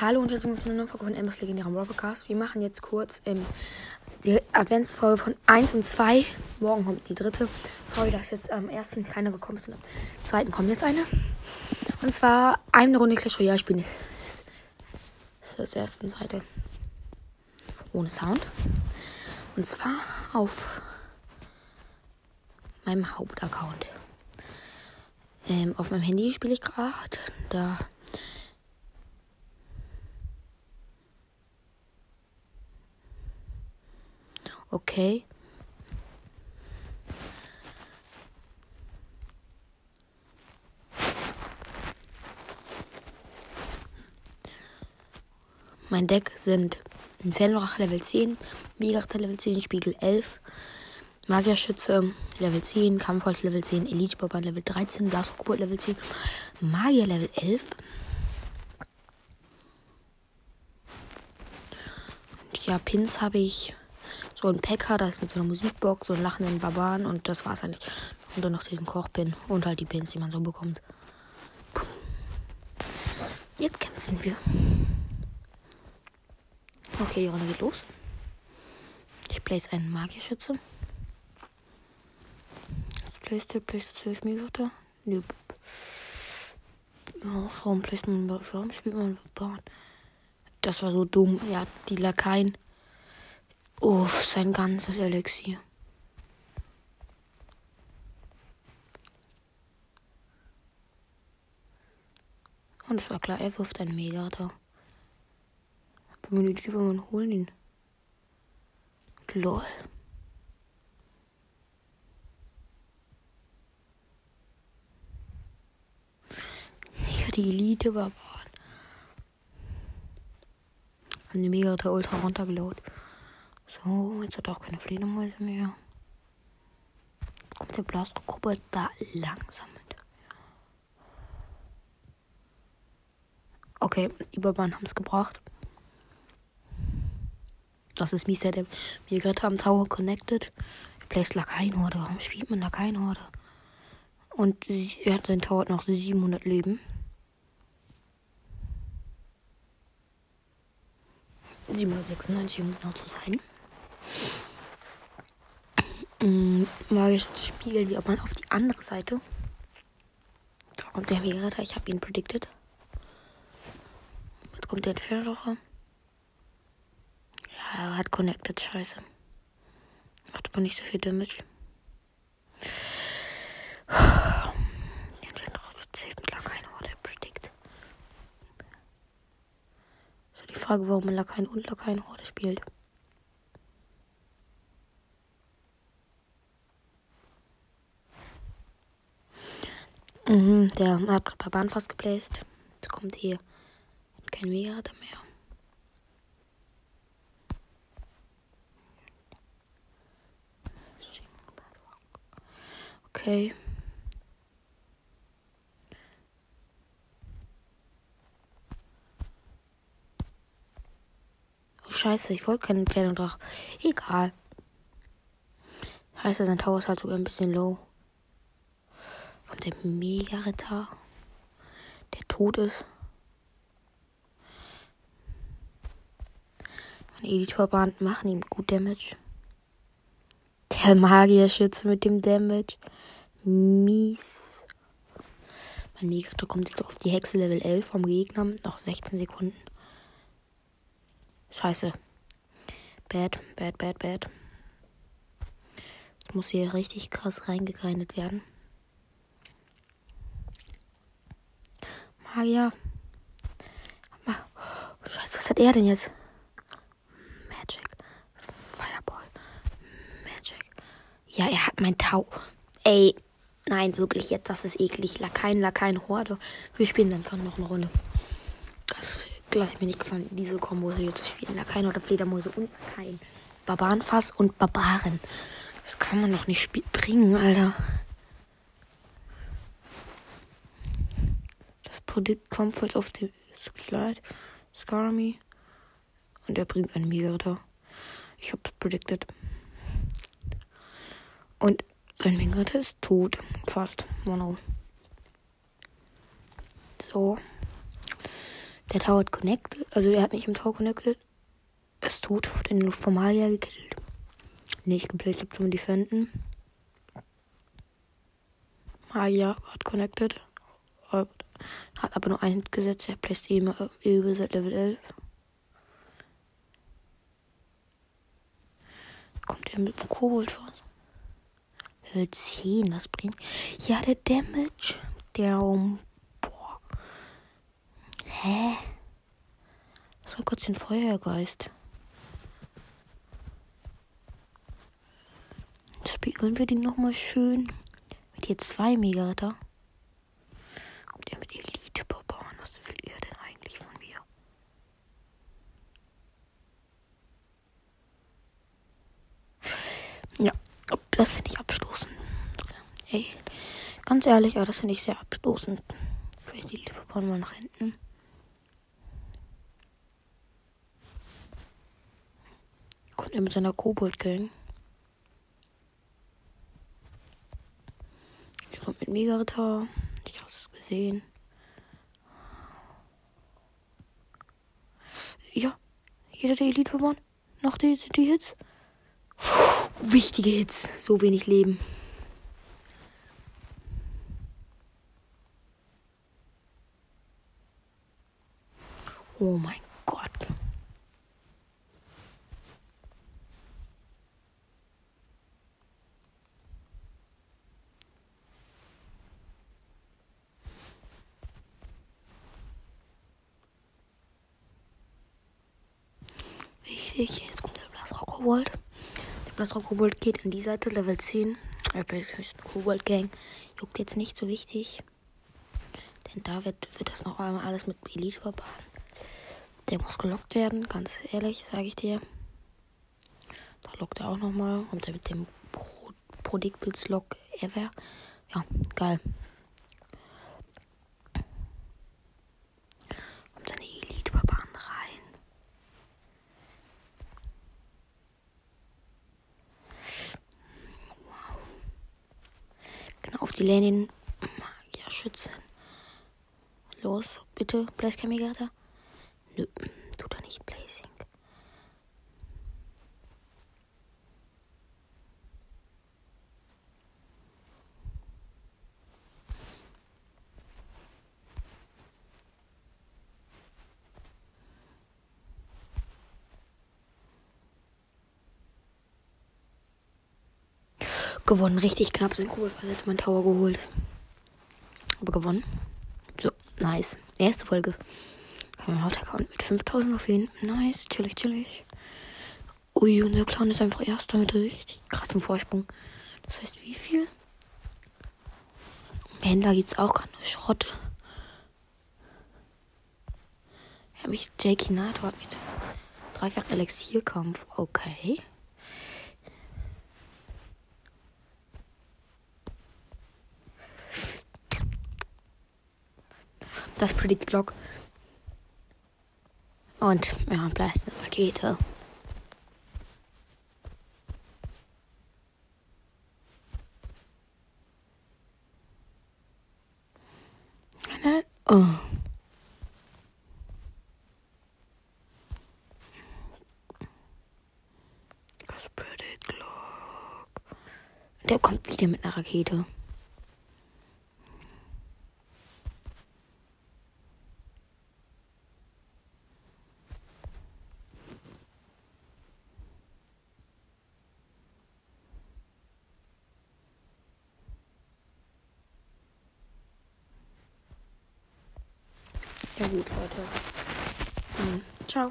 Hallo und willkommen zu einer neuen Folge von Embers legendärem Podcast. Wir machen jetzt kurz ähm, die Adventsfolge von 1 und 2. Morgen kommt die dritte. Sorry, dass jetzt am ersten keine gekommen ist. Und am zweiten kommt jetzt eine. Und zwar eine Runde Clash Royale spielen. Das ist das erste und zweite. Ohne Sound. Und zwar auf meinem Hauptaccount. Ähm, auf meinem Handy spiele ich gerade. Da Okay. Mein Deck sind Infernorach Level 10, Megachter Level 10, Spiegel 11, Magierschütze Level 10, Kampfholz Level 10, Elite Boban Level 13, Blasrockobot Level 10, Magier Level 11. Und ja, Pins habe ich so ein Packer, das mit so einer Musikbox, so einen lachenden Barbaren und das war's eigentlich. Und dann noch diesen Kochpin und halt die Pins, die man so bekommt. Puh. Jetzt kämpfen wir. Okay, die Runde geht los. Ich place einen Magierschütze. Das placed der, placed 12 Megater. Nö. Oh, warum man, warum spielt man Barbaren? Das war so dumm. Ja, die Lakaien. Uff, sein ganzes Elixier. Und es war klar, er wirft ein Mega da. Benötigt man holen ihn. Lol. Ja, die Elite war Haben die Mega Ultra runtergelaut. So, jetzt hat er auch keine Fledermäuse mehr. Kommt der Blasrockgruppe da langsam mit. Okay, die Barbaren haben es gebracht. Das ist mies, der mir gerade am Tower connected. Er placed Lakaienhorde. Warum spielt man Lakaienhorde? Und er hat sein Tower noch 700 Leben. 796, um genau zu sein. Mm, magisches Spiegel, wie ob man auf die andere Seite. Da kommt der Megaretter, ich habe ihn predicted. Jetzt kommt der Entfernrocher. Ja, er hat connected, scheiße. Macht aber nicht so viel Damage. So die Frage, warum man Lakaien und Lakaien Horde spielt. Der hat gerade bei Bahn fast geplaced. Jetzt kommt hier kein Megaretter mehr. Okay. Oh, scheiße, ich wollte keinen Pferd und Drach. Egal. Heißt, sein Tower ist halt sogar ein bisschen low kommt der Mega-Ritter, der tot ist. Meine Editorband machen ihm gut Damage. Der Magierschütze mit dem Damage. Mies. Mein Mega-Ritter kommt jetzt auf die Hexe Level 11 vom Gegner. Noch 16 Sekunden. Scheiße. Bad, bad, bad, bad. muss hier richtig krass reingegrindet werden. Magier. Oh, Scheiße, was hat er denn jetzt? Magic. Fireball. Magic. Ja, er hat mein Tau. Ey, nein, wirklich, jetzt, das ist eklig. Lakaien, Lakaien, Horde. Wir spielen einfach noch eine Runde. Das lasse ich mir nicht gefallen, diese Kombo hier zu spielen. Lakaien oder Fledermäuse und Lakaien. Barbarenfass und Barbaren. Das kann man doch nicht bringen, Alter. Predict Comfort auf dem Slide. Skarmy. Und er bringt einen Mega-Ritter. Ich hab's predicted. Und sein Mega-Ritter ist tot. Fast. Mono. So. Der Tower hat connected. Also er hat nicht im Tower connected. Es tut den Luftformalier gekillt. Nicht geplaced zum Defenden. Maya hat connected. Hat aber nur einen Hit gesetzt. Er placed eben über seit Level 11. Kommt er mit dem Kobold raus? Level 10, das bringt. Ja, der Damage. Der um. Boah. Hä? Das war kurz den Feuergeist. Spiegeln wir den nochmal schön. Mit hier zwei Megaritter. Kommt er mit Elite-Barbaren? Was will ihr denn eigentlich von mir? Ja, das finde ich abstoßend. Ey, ganz ehrlich, aber das finde ich sehr abstoßend. Vielleicht die Elite-Barbaren mal nach hinten. Kommt er mit seiner Kobold-Gang? kommt mit Mega-Ritter. Ich habe es gesehen. Ja, jeder der Elite verloren. Noch die, die Hits. Wichtige Hits. So wenig Leben. Oh mein Gott. Wichtig, jetzt kommt der Blasrock Kobold. Blasrock Kobold geht in die Seite, Level 10. Der Kobold Gang juckt jetzt nicht so wichtig. Denn da wird, wird das noch einmal alles mit Elite barbaren. Der muss gelockt werden, ganz ehrlich, sage ich dir. Da lockt er auch nochmal. Und der mit dem Pro Predictals Lock Ever. Ja, geil. Kommt seine Elite Barbaren rein. Wow. Genau auf die Lane Magier schützen. Los, bitte, Place Kamigata. Nö, tut er nicht, Blazing. Gewonnen, richtig knapp sind Kugelversetzt mein Tower geholt. Aber gewonnen. So, nice. Erste Folge. Mein Hauptaccount mit 5000 auf jeden Nice, chillig, chillig. Ui, unser Clown ist einfach erster mit richtig krassem Vorsprung. Das heißt, wie viel? Im Händler es auch nur Schrotte. Ja, mich Jakey Nato hat mit dreifach Elixierkampf. Okay. Das Predict Block. Und ja, Blast eine Rakete. Oh. Das Predict Block. Der kommt wieder mit einer Rakete. Ja gut, Leute. Hm. Ciao.